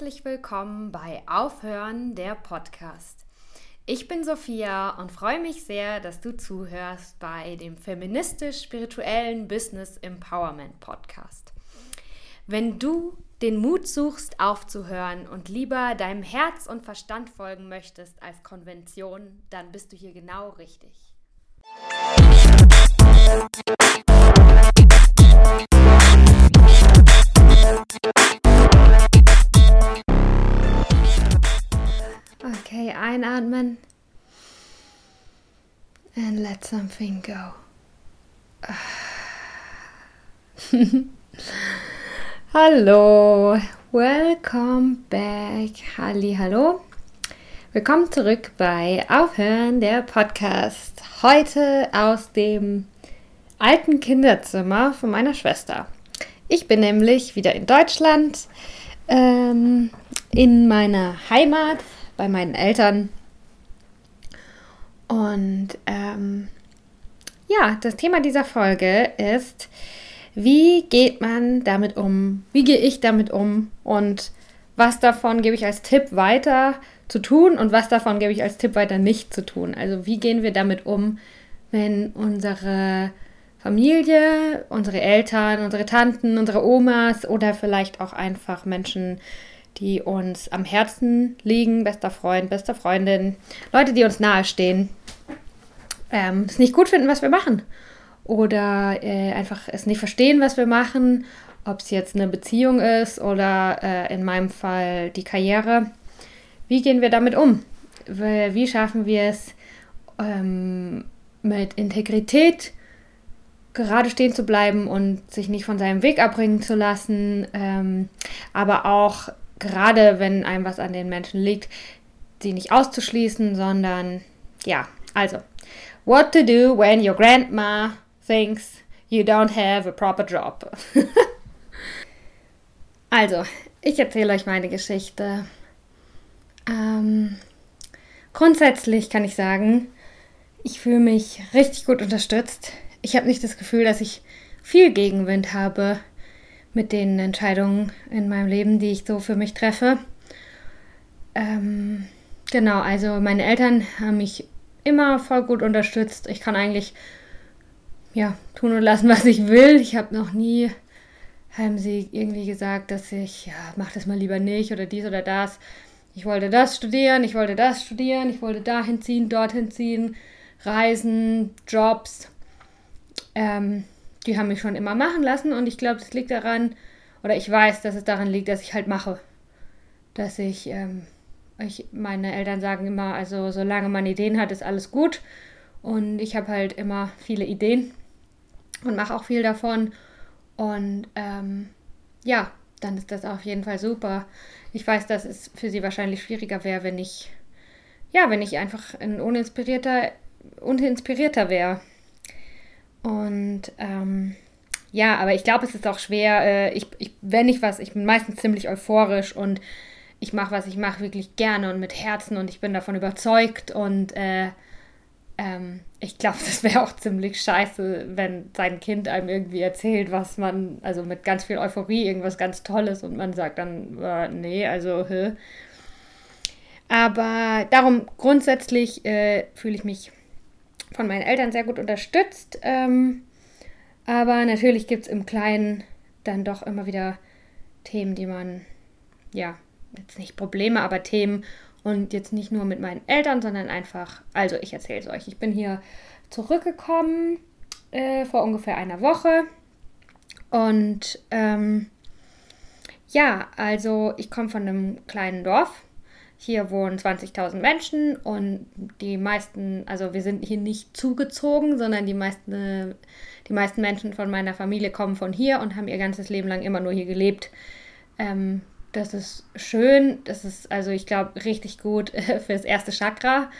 herzlich willkommen bei Aufhören der Podcast. Ich bin Sophia und freue mich sehr, dass du zuhörst bei dem feministisch-spirituellen Business Empowerment Podcast. Wenn du den Mut suchst, aufzuhören und lieber deinem Herz und Verstand folgen möchtest als Konvention, dann bist du hier genau richtig. Okay, einatmen. And let something go. hallo, welcome back. Halli, hallo. Willkommen zurück bei Aufhören der Podcast. Heute aus dem alten Kinderzimmer von meiner Schwester. Ich bin nämlich wieder in Deutschland, ähm, in meiner Heimat bei meinen Eltern. Und ähm, ja, das Thema dieser Folge ist, wie geht man damit um? Wie gehe ich damit um? Und was davon gebe ich als Tipp weiter zu tun und was davon gebe ich als Tipp weiter nicht zu tun? Also wie gehen wir damit um, wenn unsere Familie, unsere Eltern, unsere Tanten, unsere Omas oder vielleicht auch einfach Menschen, die uns am Herzen liegen, bester Freund, beste Freundin, Leute, die uns nahestehen, ähm, es nicht gut finden, was wir machen. Oder äh, einfach es nicht verstehen, was wir machen, ob es jetzt eine Beziehung ist oder äh, in meinem Fall die Karriere. Wie gehen wir damit um? Wie schaffen wir es, ähm, mit Integrität gerade stehen zu bleiben und sich nicht von seinem Weg abbringen zu lassen, ähm, aber auch gerade wenn einem was an den Menschen liegt, sie nicht auszuschließen, sondern ja, also, what to do when your grandma thinks you don't have a proper job. also, ich erzähle euch meine Geschichte. Ähm, grundsätzlich kann ich sagen, ich fühle mich richtig gut unterstützt. Ich habe nicht das Gefühl, dass ich viel Gegenwind habe mit den Entscheidungen in meinem Leben, die ich so für mich treffe. Ähm, genau, also meine Eltern haben mich immer voll gut unterstützt. Ich kann eigentlich ja tun und lassen, was ich will. Ich habe noch nie haben sie irgendwie gesagt, dass ich ja mach das mal lieber nicht oder dies oder das. Ich wollte das studieren, ich wollte das studieren, ich wollte dahin ziehen, dorthin ziehen, reisen, Jobs. Ähm, die haben mich schon immer machen lassen und ich glaube, das liegt daran, oder ich weiß, dass es daran liegt, dass ich halt mache. Dass ich, ähm, ich, meine Eltern sagen immer, also solange man Ideen hat, ist alles gut. Und ich habe halt immer viele Ideen und mache auch viel davon. Und ähm, ja, dann ist das auf jeden Fall super. Ich weiß, dass es für sie wahrscheinlich schwieriger wäre, wenn ich, ja, wenn ich einfach ein uninspirierter, uninspirierter wäre. Und ähm, ja, aber ich glaube, es ist auch schwer. Äh, ich, ich, wenn ich was, ich bin meistens ziemlich euphorisch und ich mache, was ich mache, wirklich gerne und mit Herzen und ich bin davon überzeugt und äh, ähm, ich glaube, das wäre auch ziemlich scheiße, wenn sein Kind einem irgendwie erzählt, was man, also mit ganz viel Euphorie, irgendwas ganz Tolles und man sagt dann, äh, nee, also, hä. Aber darum grundsätzlich äh, fühle ich mich von meinen Eltern sehr gut unterstützt. Ähm, aber natürlich gibt es im Kleinen dann doch immer wieder Themen, die man, ja, jetzt nicht Probleme, aber Themen und jetzt nicht nur mit meinen Eltern, sondern einfach, also ich erzähle es euch. Ich bin hier zurückgekommen äh, vor ungefähr einer Woche und ähm, ja, also ich komme von einem kleinen Dorf hier wohnen 20.000 Menschen und die meisten, also wir sind hier nicht zugezogen, sondern die meisten, die meisten Menschen von meiner Familie kommen von hier und haben ihr ganzes Leben lang immer nur hier gelebt. Ähm, das ist schön, das ist also ich glaube richtig gut fürs erste Chakra,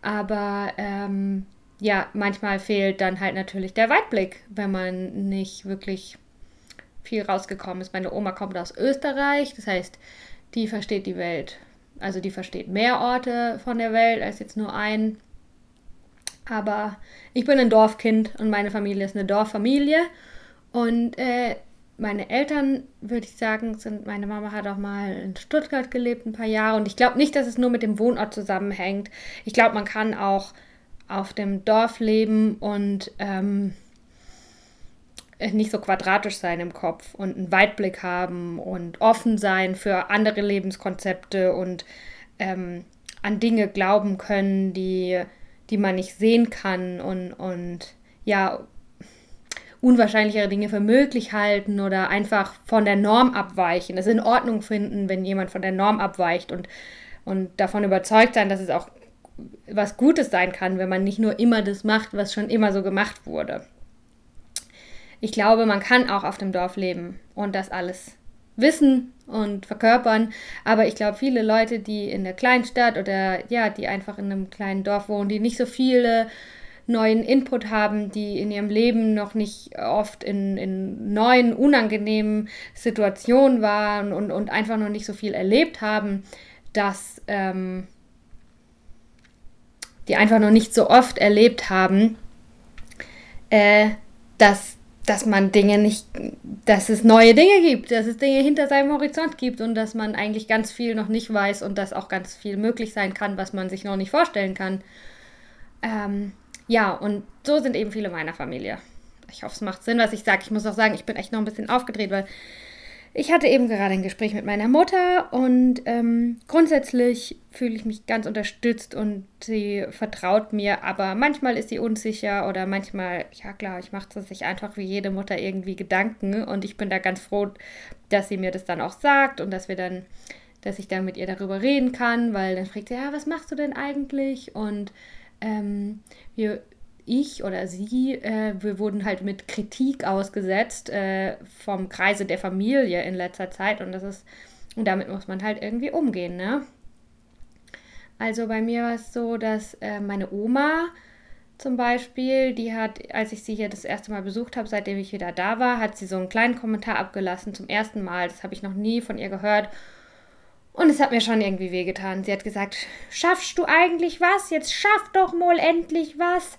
aber ähm, ja, manchmal fehlt dann halt natürlich der Weitblick, wenn man nicht wirklich viel rausgekommen ist. Meine Oma kommt aus Österreich, das heißt, die versteht die Welt also die versteht mehr Orte von der Welt als jetzt nur einen. Aber ich bin ein Dorfkind und meine Familie ist eine Dorffamilie. Und äh, meine Eltern, würde ich sagen, sind, meine Mama hat auch mal in Stuttgart gelebt ein paar Jahre und ich glaube nicht, dass es nur mit dem Wohnort zusammenhängt. Ich glaube, man kann auch auf dem Dorf leben und ähm, nicht so quadratisch sein im Kopf und einen Weitblick haben und offen sein für andere Lebenskonzepte und ähm, an Dinge glauben können, die, die man nicht sehen kann und, und ja, unwahrscheinlichere Dinge für möglich halten oder einfach von der Norm abweichen, es in Ordnung finden, wenn jemand von der Norm abweicht und, und davon überzeugt sein, dass es auch was Gutes sein kann, wenn man nicht nur immer das macht, was schon immer so gemacht wurde. Ich glaube, man kann auch auf dem Dorf leben und das alles wissen und verkörpern. Aber ich glaube, viele Leute, die in der kleinen Stadt oder ja, die einfach in einem kleinen Dorf wohnen, die nicht so viele neuen Input haben, die in ihrem Leben noch nicht oft in, in neuen, unangenehmen Situationen waren und, und einfach noch nicht so viel erlebt haben, dass ähm, die einfach noch nicht so oft erlebt haben, äh, dass dass man Dinge nicht, dass es neue Dinge gibt, dass es Dinge hinter seinem Horizont gibt und dass man eigentlich ganz viel noch nicht weiß und dass auch ganz viel möglich sein kann, was man sich noch nicht vorstellen kann. Ähm, ja, und so sind eben viele meiner Familie. Ich hoffe, es macht Sinn, was ich sage. Ich muss auch sagen, ich bin echt noch ein bisschen aufgedreht, weil ich hatte eben gerade ein Gespräch mit meiner Mutter und ähm, grundsätzlich fühle ich mich ganz unterstützt und sie vertraut mir, aber manchmal ist sie unsicher oder manchmal, ja klar, ich mache sich einfach wie jede Mutter irgendwie Gedanken und ich bin da ganz froh, dass sie mir das dann auch sagt und dass wir dann, dass ich dann mit ihr darüber reden kann, weil dann fragt sie, ja, was machst du denn eigentlich? Und ähm, wir ich oder sie, äh, wir wurden halt mit Kritik ausgesetzt äh, vom Kreise der Familie in letzter Zeit und das ist, und damit muss man halt irgendwie umgehen, ne? Also bei mir war es so, dass äh, meine Oma zum Beispiel, die hat, als ich sie hier das erste Mal besucht habe, seitdem ich wieder da war, hat sie so einen kleinen Kommentar abgelassen zum ersten Mal. Das habe ich noch nie von ihr gehört. Und es hat mir schon irgendwie wehgetan. Sie hat gesagt, schaffst du eigentlich was? Jetzt schaff doch mal endlich was.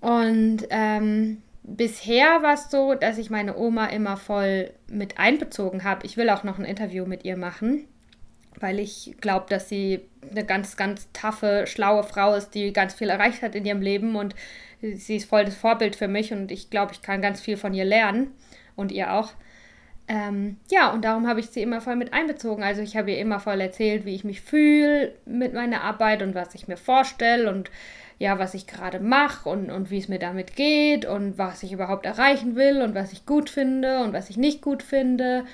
Und ähm, bisher war es so, dass ich meine Oma immer voll mit einbezogen habe. Ich will auch noch ein Interview mit ihr machen, weil ich glaube, dass sie eine ganz, ganz taffe, schlaue Frau ist, die ganz viel erreicht hat in ihrem Leben und sie ist voll das Vorbild für mich und ich glaube, ich kann ganz viel von ihr lernen und ihr auch. Ähm, ja, und darum habe ich sie immer voll mit einbezogen. Also ich habe ihr immer voll erzählt, wie ich mich fühle mit meiner Arbeit und was ich mir vorstelle und ja, was ich gerade mache und, und wie es mir damit geht und was ich überhaupt erreichen will und was ich gut finde und was ich nicht gut finde.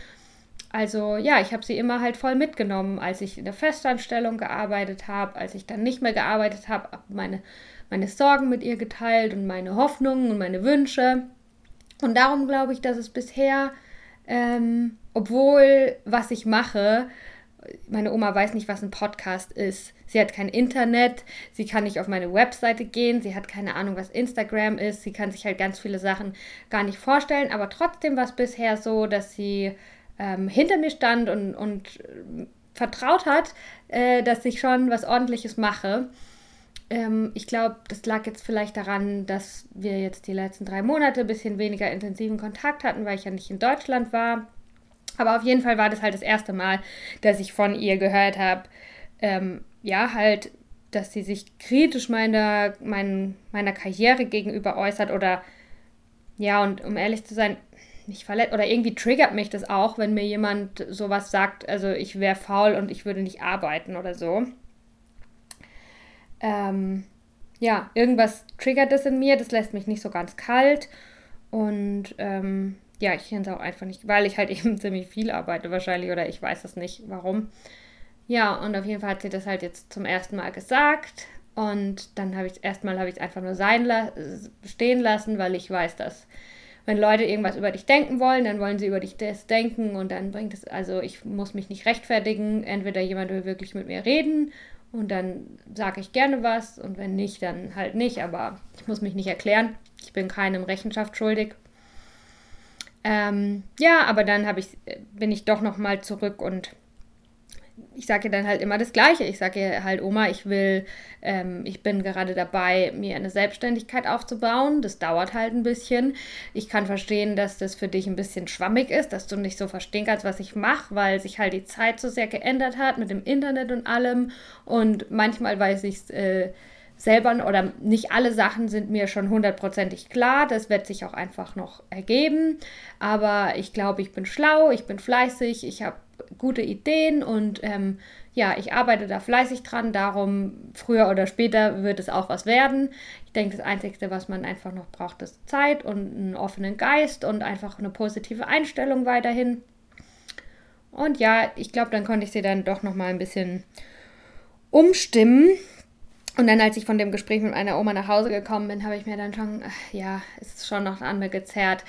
Also ja, ich habe sie immer halt voll mitgenommen, als ich in der Festanstellung gearbeitet habe, als ich dann nicht mehr gearbeitet habe, meine, meine Sorgen mit ihr geteilt und meine Hoffnungen und meine Wünsche. Und darum glaube ich, dass es bisher, ähm, obwohl was ich mache, meine Oma weiß nicht, was ein Podcast ist. Sie hat kein Internet, sie kann nicht auf meine Webseite gehen, sie hat keine Ahnung, was Instagram ist, sie kann sich halt ganz viele Sachen gar nicht vorstellen, aber trotzdem war es bisher so, dass sie ähm, hinter mir stand und, und äh, vertraut hat, äh, dass ich schon was Ordentliches mache. Ähm, ich glaube, das lag jetzt vielleicht daran, dass wir jetzt die letzten drei Monate ein bisschen weniger intensiven Kontakt hatten, weil ich ja nicht in Deutschland war aber auf jeden Fall war das halt das erste Mal, dass ich von ihr gehört habe, ähm, ja, halt, dass sie sich kritisch meiner, mein, meiner Karriere gegenüber äußert oder, ja, und um ehrlich zu sein, nicht verletzt oder irgendwie triggert mich das auch, wenn mir jemand sowas sagt, also ich wäre faul und ich würde nicht arbeiten oder so. Ähm, ja, irgendwas triggert das in mir, das lässt mich nicht so ganz kalt und ähm, ja, ich kenne es auch einfach nicht, weil ich halt eben ziemlich viel arbeite wahrscheinlich oder ich weiß es nicht, warum. Ja, und auf jeden Fall hat sie das halt jetzt zum ersten Mal gesagt und dann habe ich erstmal habe ich es einfach nur sein la stehen lassen, weil ich weiß, dass wenn Leute irgendwas über dich denken wollen, dann wollen sie über dich das denken und dann bringt es, also ich muss mich nicht rechtfertigen, entweder jemand will wirklich mit mir reden und dann sage ich gerne was und wenn nicht, dann halt nicht, aber ich muss mich nicht erklären. Ich bin keinem Rechenschaft schuldig. Ähm, ja, aber dann ich, bin ich doch noch mal zurück und ich sage ihr dann halt immer das Gleiche. Ich sage ihr halt, Oma, ich will, ähm, ich bin gerade dabei, mir eine Selbstständigkeit aufzubauen. Das dauert halt ein bisschen. Ich kann verstehen, dass das für dich ein bisschen schwammig ist, dass du nicht so verstehen kannst, was ich mache, weil sich halt die Zeit so sehr geändert hat mit dem Internet und allem. Und manchmal weiß ich es. Äh, selber oder nicht alle Sachen sind mir schon hundertprozentig klar. Das wird sich auch einfach noch ergeben. Aber ich glaube, ich bin schlau, ich bin fleißig, ich habe gute Ideen und ähm, ja, ich arbeite da fleißig dran. Darum, früher oder später wird es auch was werden. Ich denke, das Einzige, was man einfach noch braucht, ist Zeit und einen offenen Geist und einfach eine positive Einstellung weiterhin. Und ja, ich glaube, dann konnte ich sie dann doch noch mal ein bisschen umstimmen. Und dann, als ich von dem Gespräch mit meiner Oma nach Hause gekommen bin, habe ich mir dann schon, ja, ist schon noch an mir gezerrt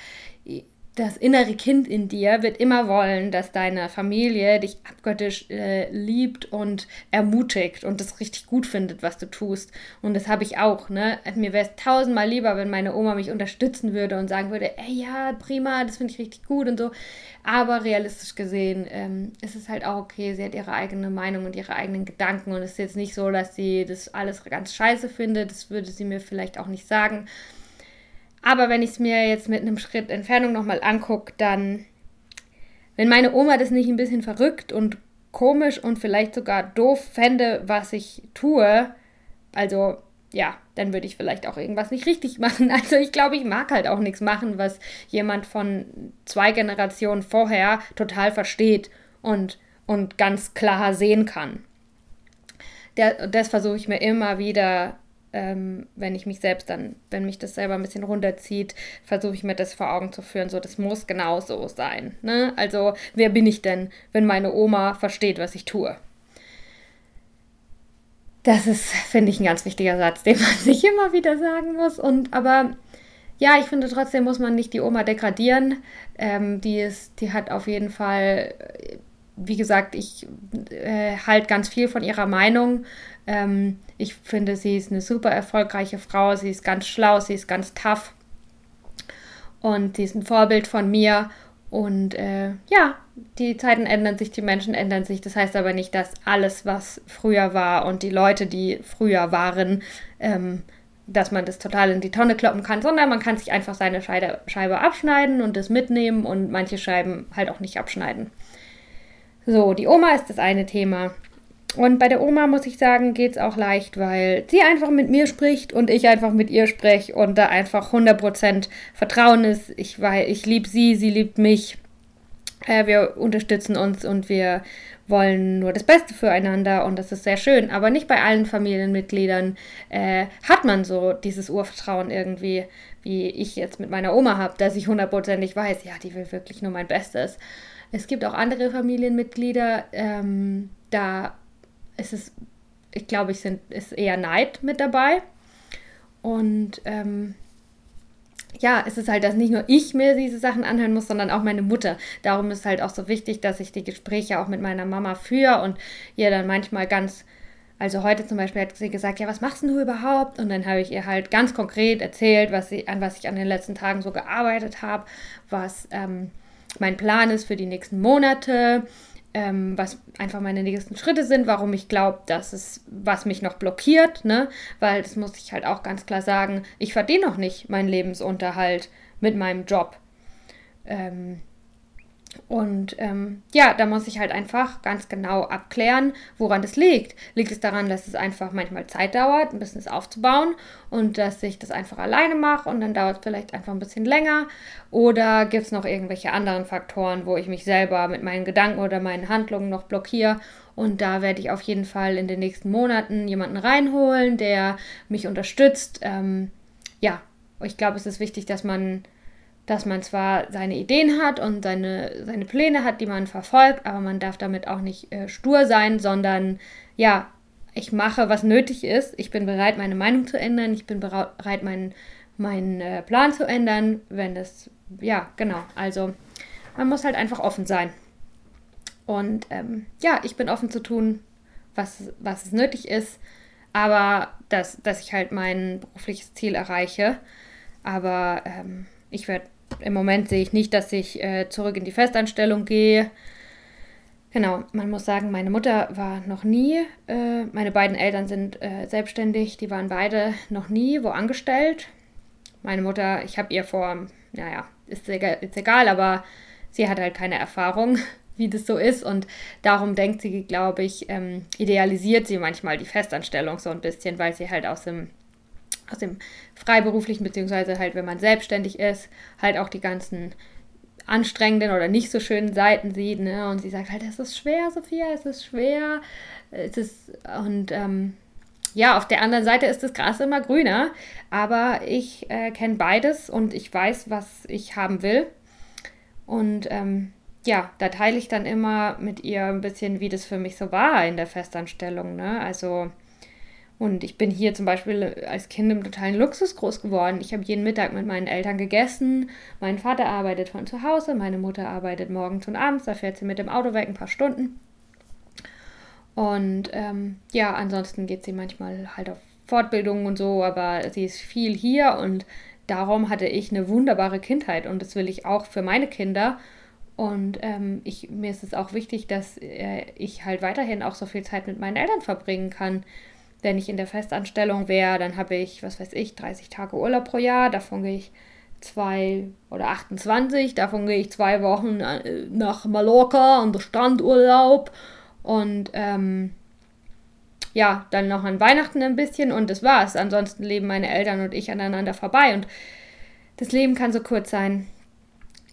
das innere Kind in dir wird immer wollen, dass deine Familie dich abgöttisch äh, liebt und ermutigt und das richtig gut findet, was du tust. Und das habe ich auch. Ne? Mir wäre es tausendmal lieber, wenn meine Oma mich unterstützen würde und sagen würde, ey ja, prima, das finde ich richtig gut und so. Aber realistisch gesehen ähm, ist es halt auch okay, sie hat ihre eigene Meinung und ihre eigenen Gedanken und es ist jetzt nicht so, dass sie das alles ganz scheiße findet. Das würde sie mir vielleicht auch nicht sagen. Aber wenn ich es mir jetzt mit einem Schritt Entfernung nochmal angucke, dann, wenn meine Oma das nicht ein bisschen verrückt und komisch und vielleicht sogar doof fände, was ich tue, also ja, dann würde ich vielleicht auch irgendwas nicht richtig machen. Also ich glaube, ich mag halt auch nichts machen, was jemand von zwei Generationen vorher total versteht und, und ganz klar sehen kann. Der, das versuche ich mir immer wieder ähm, wenn ich mich selbst dann, wenn mich das selber ein bisschen runterzieht, versuche ich mir das vor Augen zu führen, so das muss genau so sein. Ne? Also wer bin ich denn, wenn meine Oma versteht, was ich tue? Das ist, finde ich, ein ganz wichtiger Satz, den man sich immer wieder sagen muss. Und aber ja, ich finde trotzdem muss man nicht die Oma degradieren. Ähm, die ist, die hat auf jeden Fall, wie gesagt, ich äh, halte ganz viel von ihrer Meinung. Ähm, ich finde, sie ist eine super erfolgreiche Frau, sie ist ganz schlau, sie ist ganz tough und sie ist ein Vorbild von mir. Und äh, ja, die Zeiten ändern sich, die Menschen ändern sich. Das heißt aber nicht, dass alles, was früher war und die Leute, die früher waren, ähm, dass man das total in die Tonne kloppen kann, sondern man kann sich einfach seine Scheide, Scheibe abschneiden und das mitnehmen und manche Scheiben halt auch nicht abschneiden. So, die Oma ist das eine Thema. Und bei der Oma muss ich sagen, geht es auch leicht, weil sie einfach mit mir spricht und ich einfach mit ihr spreche und da einfach 100% Vertrauen ist. Ich, ich liebe sie, sie liebt mich. Äh, wir unterstützen uns und wir wollen nur das Beste füreinander und das ist sehr schön. Aber nicht bei allen Familienmitgliedern äh, hat man so dieses Urvertrauen irgendwie, wie ich jetzt mit meiner Oma habe, dass ich hundertprozentig weiß, ja, die will wirklich nur mein Bestes. Es gibt auch andere Familienmitglieder, ähm, da es ist, ich glaube, sind, ist eher Neid mit dabei. Und ähm, ja, es ist halt, dass nicht nur ich mir diese Sachen anhören muss, sondern auch meine Mutter. Darum ist halt auch so wichtig, dass ich die Gespräche auch mit meiner Mama führe und ihr dann manchmal ganz, also heute zum Beispiel hat sie gesagt, ja, was machst du überhaupt? Und dann habe ich ihr halt ganz konkret erzählt, was sie, an was ich an den letzten Tagen so gearbeitet habe, was ähm, mein Plan ist für die nächsten Monate, ähm, was einfach meine nächsten Schritte sind, warum ich glaube, dass es, was mich noch blockiert, ne? Weil das muss ich halt auch ganz klar sagen, ich verdiene noch nicht meinen Lebensunterhalt mit meinem Job. Ähm, und ähm, ja, da muss ich halt einfach ganz genau abklären, woran das liegt. Liegt es daran, dass es einfach manchmal Zeit dauert, ein Business aufzubauen und dass ich das einfach alleine mache und dann dauert es vielleicht einfach ein bisschen länger? Oder gibt es noch irgendwelche anderen Faktoren, wo ich mich selber mit meinen Gedanken oder meinen Handlungen noch blockiere? Und da werde ich auf jeden Fall in den nächsten Monaten jemanden reinholen, der mich unterstützt. Ähm, ja, ich glaube, es ist wichtig, dass man dass man zwar seine Ideen hat und seine, seine Pläne hat, die man verfolgt, aber man darf damit auch nicht äh, stur sein, sondern ja, ich mache, was nötig ist. Ich bin bereit, meine Meinung zu ändern. Ich bin bereit, meinen, meinen äh, Plan zu ändern, wenn es, ja, genau. Also man muss halt einfach offen sein. Und ähm, ja, ich bin offen zu tun, was, was es nötig ist, aber dass, dass ich halt mein berufliches Ziel erreiche. Aber ähm, ich werde im Moment sehe ich nicht, dass ich äh, zurück in die Festanstellung gehe. Genau, man muss sagen, meine Mutter war noch nie, äh, meine beiden Eltern sind äh, selbstständig, die waren beide noch nie wo angestellt. Meine Mutter, ich habe ihr vor, naja, ist, ist egal, aber sie hat halt keine Erfahrung, wie das so ist und darum denkt sie, glaube ich, ähm, idealisiert sie manchmal die Festanstellung so ein bisschen, weil sie halt aus dem aus dem freiberuflichen, beziehungsweise halt, wenn man selbstständig ist, halt auch die ganzen anstrengenden oder nicht so schönen Seiten sieht. Ne? Und sie sagt halt, es ist schwer, Sophia, es ist schwer. Es ist, und ähm, ja, auf der anderen Seite ist das Gras immer grüner. Aber ich äh, kenne beides und ich weiß, was ich haben will. Und ähm, ja, da teile ich dann immer mit ihr ein bisschen, wie das für mich so war in der Festanstellung. Ne? Also und ich bin hier zum Beispiel als Kind im totalen Luxus groß geworden. Ich habe jeden Mittag mit meinen Eltern gegessen. Mein Vater arbeitet von zu Hause, meine Mutter arbeitet morgens und abends. Da fährt sie mit dem Auto weg ein paar Stunden. Und ähm, ja, ansonsten geht sie manchmal halt auf Fortbildungen und so, aber sie ist viel hier und darum hatte ich eine wunderbare Kindheit und das will ich auch für meine Kinder. Und ähm, ich, mir ist es auch wichtig, dass äh, ich halt weiterhin auch so viel Zeit mit meinen Eltern verbringen kann wenn ich in der Festanstellung wäre, dann habe ich, was weiß ich, 30 Tage Urlaub pro Jahr. Davon gehe ich zwei oder 28. Davon gehe ich zwei Wochen äh, nach Mallorca an den Strandurlaub. Und ähm, ja, dann noch an Weihnachten ein bisschen und das war's. Ansonsten leben meine Eltern und ich aneinander vorbei. Und das Leben kann so kurz sein.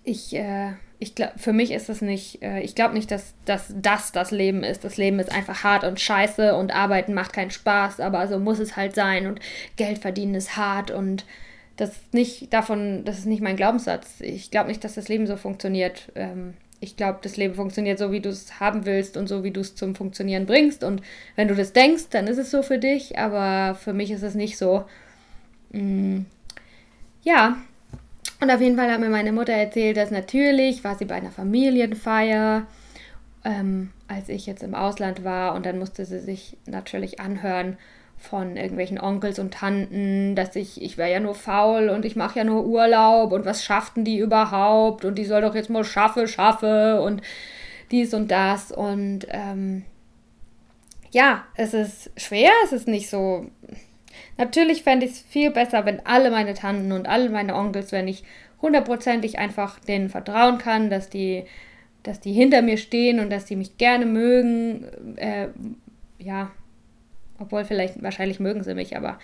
Ich äh, ich glaube, für mich ist es nicht, äh, ich glaube nicht, dass, dass das das Leben ist. Das Leben ist einfach hart und scheiße und arbeiten macht keinen Spaß, aber so muss es halt sein und Geld verdienen ist hart und das ist nicht davon, das ist nicht mein Glaubenssatz. Ich glaube nicht, dass das Leben so funktioniert. Ähm, ich glaube, das Leben funktioniert so, wie du es haben willst und so, wie du es zum Funktionieren bringst. Und wenn du das denkst, dann ist es so für dich, aber für mich ist es nicht so. Mm, ja, und auf jeden Fall hat mir meine Mutter erzählt, dass natürlich war sie bei einer Familienfeier, ähm, als ich jetzt im Ausland war. Und dann musste sie sich natürlich anhören von irgendwelchen Onkels und Tanten, dass ich, ich wäre ja nur faul und ich mache ja nur Urlaub und was schafften die überhaupt und die soll doch jetzt mal schaffe, schaffe und dies und das. Und ähm, ja, es ist schwer, es ist nicht so Natürlich fände ich es viel besser, wenn alle meine Tanten und alle meine Onkels, wenn ich hundertprozentig einfach denen vertrauen kann, dass die, dass die hinter mir stehen und dass die mich gerne mögen. Äh, ja, obwohl vielleicht, wahrscheinlich mögen sie mich, aber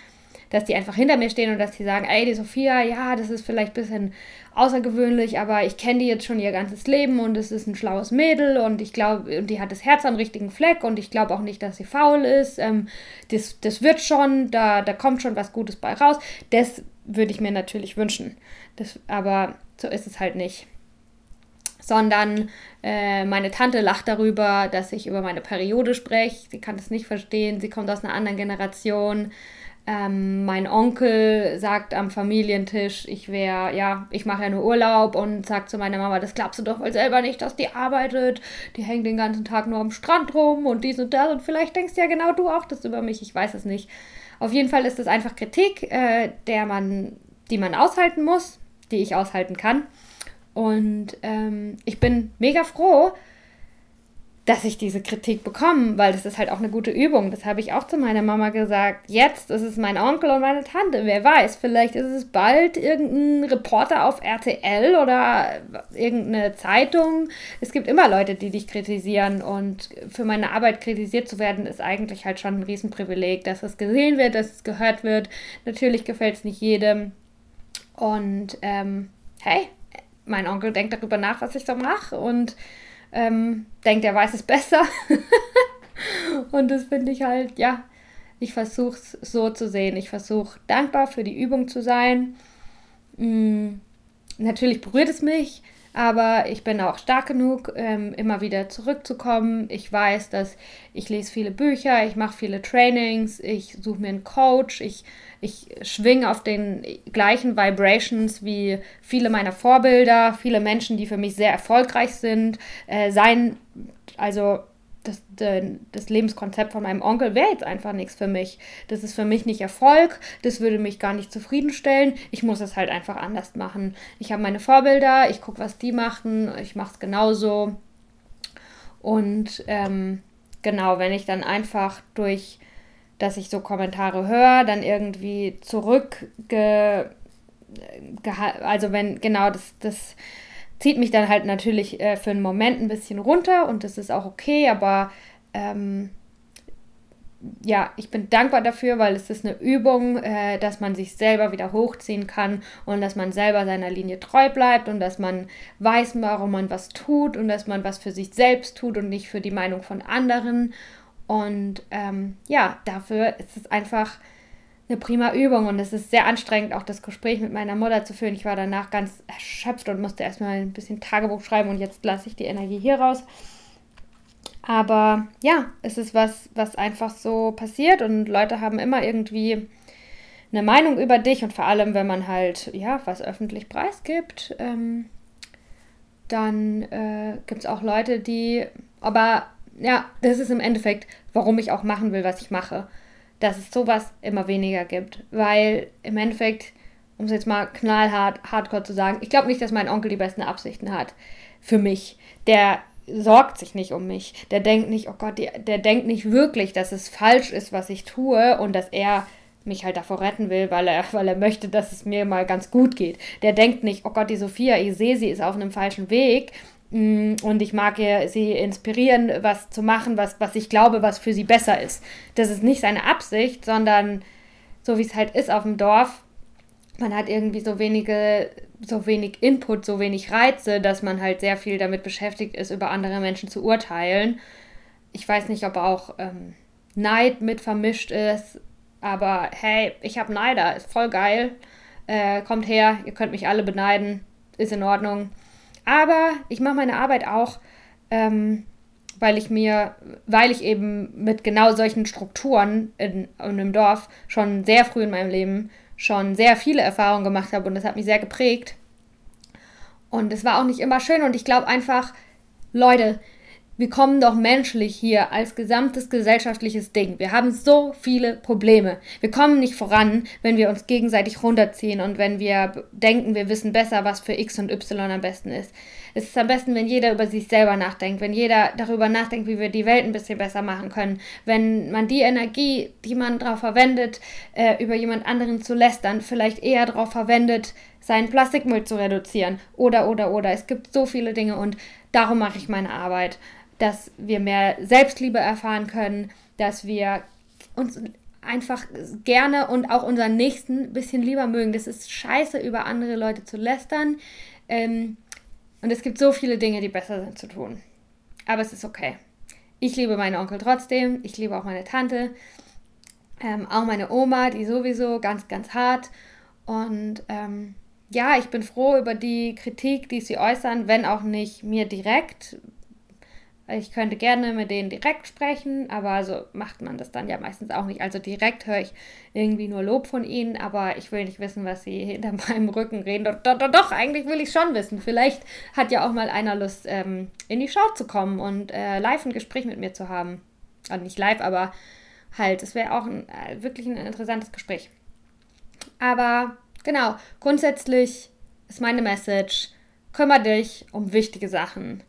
dass die einfach hinter mir stehen und dass die sagen, ey, die Sophia, ja, das ist vielleicht ein bisschen außergewöhnlich, aber ich kenne die jetzt schon ihr ganzes Leben und es ist ein schlaues Mädel und ich glaube, und die hat das Herz am richtigen Fleck und ich glaube auch nicht, dass sie faul ist. Ähm, das, das wird schon, da, da kommt schon was Gutes bei raus. Das würde ich mir natürlich wünschen. Das, aber so ist es halt nicht sondern äh, meine Tante lacht darüber, dass ich über meine Periode spreche. Sie kann das nicht verstehen, sie kommt aus einer anderen Generation. Ähm, mein Onkel sagt am Familientisch, ich wäre, ja, ich mache ja nur Urlaub und sagt zu meiner Mama, das glaubst du doch wohl selber nicht, dass die arbeitet. Die hängt den ganzen Tag nur am Strand rum und dies und das. Und vielleicht denkst ja genau du auch das über mich, ich weiß es nicht. Auf jeden Fall ist es einfach Kritik, äh, der man, die man aushalten muss, die ich aushalten kann. Und ähm, ich bin mega froh, dass ich diese Kritik bekomme, weil das ist halt auch eine gute Übung. Das habe ich auch zu meiner Mama gesagt. Jetzt ist es mein Onkel und meine Tante. Wer weiß, vielleicht ist es bald irgendein Reporter auf RTL oder irgendeine Zeitung. Es gibt immer Leute, die dich kritisieren und für meine Arbeit kritisiert zu werden, ist eigentlich halt schon ein Riesenprivileg, dass es gesehen wird, dass es gehört wird. Natürlich gefällt es nicht jedem. Und ähm, hey, mein Onkel denkt darüber nach, was ich so mache und ähm, denkt, er weiß es besser. und das finde ich halt, ja, ich versuche es so zu sehen. Ich versuche dankbar für die Übung zu sein. Mhm. Natürlich berührt es mich, aber ich bin auch stark genug, ähm, immer wieder zurückzukommen. Ich weiß, dass ich lese viele Bücher, ich mache viele Trainings, ich suche mir einen Coach, ich, ich schwinge auf den gleichen Vibrations wie viele meiner Vorbilder, viele Menschen, die für mich sehr erfolgreich sind. Äh, sein, also das, das Lebenskonzept von meinem Onkel wäre jetzt einfach nichts für mich. Das ist für mich nicht Erfolg, das würde mich gar nicht zufriedenstellen. Ich muss es halt einfach anders machen. Ich habe meine Vorbilder, ich gucke, was die machen, ich mache es genauso. Und ähm, genau, wenn ich dann einfach durch, dass ich so Kommentare höre, dann irgendwie zurückge, also wenn, genau, das, das zieht mich dann halt natürlich äh, für einen Moment ein bisschen runter und das ist auch okay, aber ähm, ja, ich bin dankbar dafür, weil es ist eine Übung, äh, dass man sich selber wieder hochziehen kann und dass man selber seiner Linie treu bleibt und dass man weiß, warum man was tut und dass man was für sich selbst tut und nicht für die Meinung von anderen. Und ähm, ja, dafür ist es einfach eine prima Übung und es ist sehr anstrengend, auch das Gespräch mit meiner Mutter zu führen. Ich war danach ganz erschöpft und musste erstmal ein bisschen Tagebuch schreiben und jetzt lasse ich die Energie hier raus. Aber ja, es ist was, was einfach so passiert und Leute haben immer irgendwie eine Meinung über dich und vor allem, wenn man halt, ja, was öffentlich preisgibt, ähm, dann äh, gibt es auch Leute, die, aber ja, das ist im Endeffekt, warum ich auch machen will, was ich mache, dass es sowas immer weniger gibt, weil im Endeffekt, um es jetzt mal knallhart, hardcore zu sagen, ich glaube nicht, dass mein Onkel die besten Absichten hat für mich. Der sorgt sich nicht um mich. Der denkt nicht, oh Gott, der, der denkt nicht wirklich, dass es falsch ist, was ich tue und dass er mich halt davor retten will, weil er, weil er möchte, dass es mir mal ganz gut geht. Der denkt nicht, oh Gott, die Sophia, ich sehe, sie ist auf einem falschen Weg und ich mag sie inspirieren, was zu machen, was, was ich glaube, was für sie besser ist. Das ist nicht seine Absicht, sondern so wie es halt ist auf dem Dorf, man hat irgendwie so wenige so wenig Input, so wenig Reize, dass man halt sehr viel damit beschäftigt ist, über andere Menschen zu urteilen. Ich weiß nicht, ob auch ähm, Neid mit vermischt ist, aber hey, ich habe Neider, ist voll geil. Äh, kommt her, ihr könnt mich alle beneiden, ist in Ordnung. Aber ich mache meine Arbeit auch, ähm, weil ich mir, weil ich eben mit genau solchen Strukturen in, in einem Dorf schon sehr früh in meinem Leben schon sehr viele Erfahrungen gemacht habe und das hat mich sehr geprägt. Und es war auch nicht immer schön und ich glaube einfach, Leute, wir kommen doch menschlich hier als gesamtes gesellschaftliches Ding. Wir haben so viele Probleme. Wir kommen nicht voran, wenn wir uns gegenseitig runterziehen und wenn wir denken, wir wissen besser, was für X und Y am besten ist. Es ist am besten, wenn jeder über sich selber nachdenkt, wenn jeder darüber nachdenkt, wie wir die Welt ein bisschen besser machen können, wenn man die Energie, die man darauf verwendet, äh, über jemand anderen zu lästern, vielleicht eher darauf verwendet, seinen Plastikmüll zu reduzieren oder oder oder. Es gibt so viele Dinge und darum mache ich meine Arbeit dass wir mehr Selbstliebe erfahren können, dass wir uns einfach gerne und auch unseren Nächsten ein bisschen lieber mögen. Das ist scheiße, über andere Leute zu lästern. Ähm, und es gibt so viele Dinge, die besser sind zu tun. Aber es ist okay. Ich liebe meinen Onkel trotzdem. Ich liebe auch meine Tante. Ähm, auch meine Oma, die sowieso ganz, ganz hart. Und ähm, ja, ich bin froh über die Kritik, die sie äußern, wenn auch nicht mir direkt, ich könnte gerne mit denen direkt sprechen, aber so macht man das dann ja meistens auch nicht. Also direkt höre ich irgendwie nur Lob von ihnen, aber ich will nicht wissen, was sie hinter meinem Rücken reden. Doch, doch, doch, doch eigentlich will ich schon wissen. Vielleicht hat ja auch mal einer Lust, ähm, in die Show zu kommen und äh, live ein Gespräch mit mir zu haben. Also nicht live, aber halt, es wäre auch ein, äh, wirklich ein interessantes Gespräch. Aber genau, grundsätzlich ist meine Message, kümmere dich um wichtige Sachen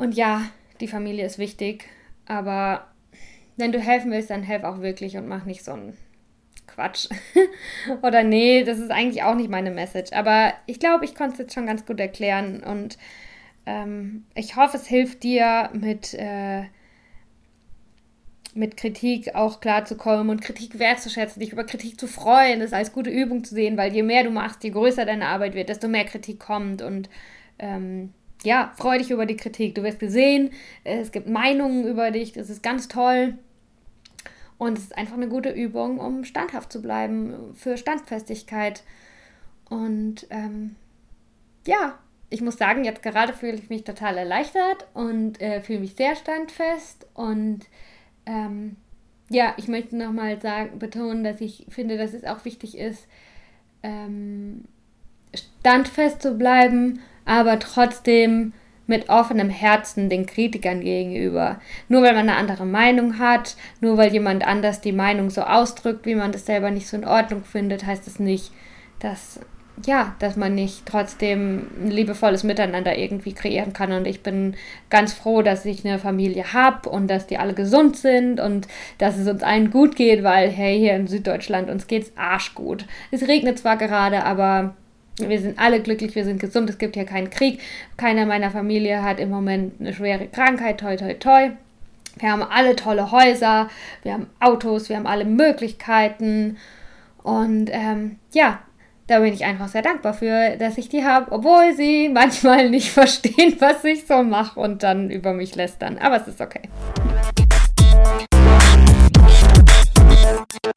und ja, die Familie ist wichtig, aber wenn du helfen willst, dann helf auch wirklich und mach nicht so einen Quatsch. Oder nee, das ist eigentlich auch nicht meine Message. Aber ich glaube, ich konnte es jetzt schon ganz gut erklären und ähm, ich hoffe, es hilft dir mit, äh, mit Kritik auch klarzukommen und Kritik wertzuschätzen, dich über Kritik zu freuen, das als gute Übung zu sehen, weil je mehr du machst, je größer deine Arbeit wird, desto mehr Kritik kommt und ähm, ja, freu dich über die Kritik. Du wirst gesehen, es gibt Meinungen über dich, das ist ganz toll. Und es ist einfach eine gute Übung, um standhaft zu bleiben, für Standfestigkeit. Und ähm, ja, ich muss sagen, jetzt gerade fühle ich mich total erleichtert und äh, fühle mich sehr standfest. Und ähm, ja, ich möchte nochmal betonen, dass ich finde, dass es auch wichtig ist, ähm, standfest zu bleiben aber trotzdem mit offenem Herzen den Kritikern gegenüber. Nur weil man eine andere Meinung hat, nur weil jemand anders die Meinung so ausdrückt, wie man das selber nicht so in Ordnung findet, heißt es das nicht, dass ja, dass man nicht trotzdem ein liebevolles Miteinander irgendwie kreieren kann. Und ich bin ganz froh, dass ich eine Familie habe und dass die alle gesund sind und dass es uns allen gut geht, weil, hey, hier in Süddeutschland uns geht's arschgut. Es regnet zwar gerade, aber wir sind alle glücklich, wir sind gesund, es gibt hier keinen Krieg. Keiner meiner Familie hat im Moment eine schwere Krankheit, toi, toi, toi. Wir haben alle tolle Häuser, wir haben Autos, wir haben alle Möglichkeiten. Und ähm, ja, da bin ich einfach sehr dankbar für, dass ich die habe, obwohl sie manchmal nicht verstehen, was ich so mache und dann über mich lästern. Aber es ist okay. Musik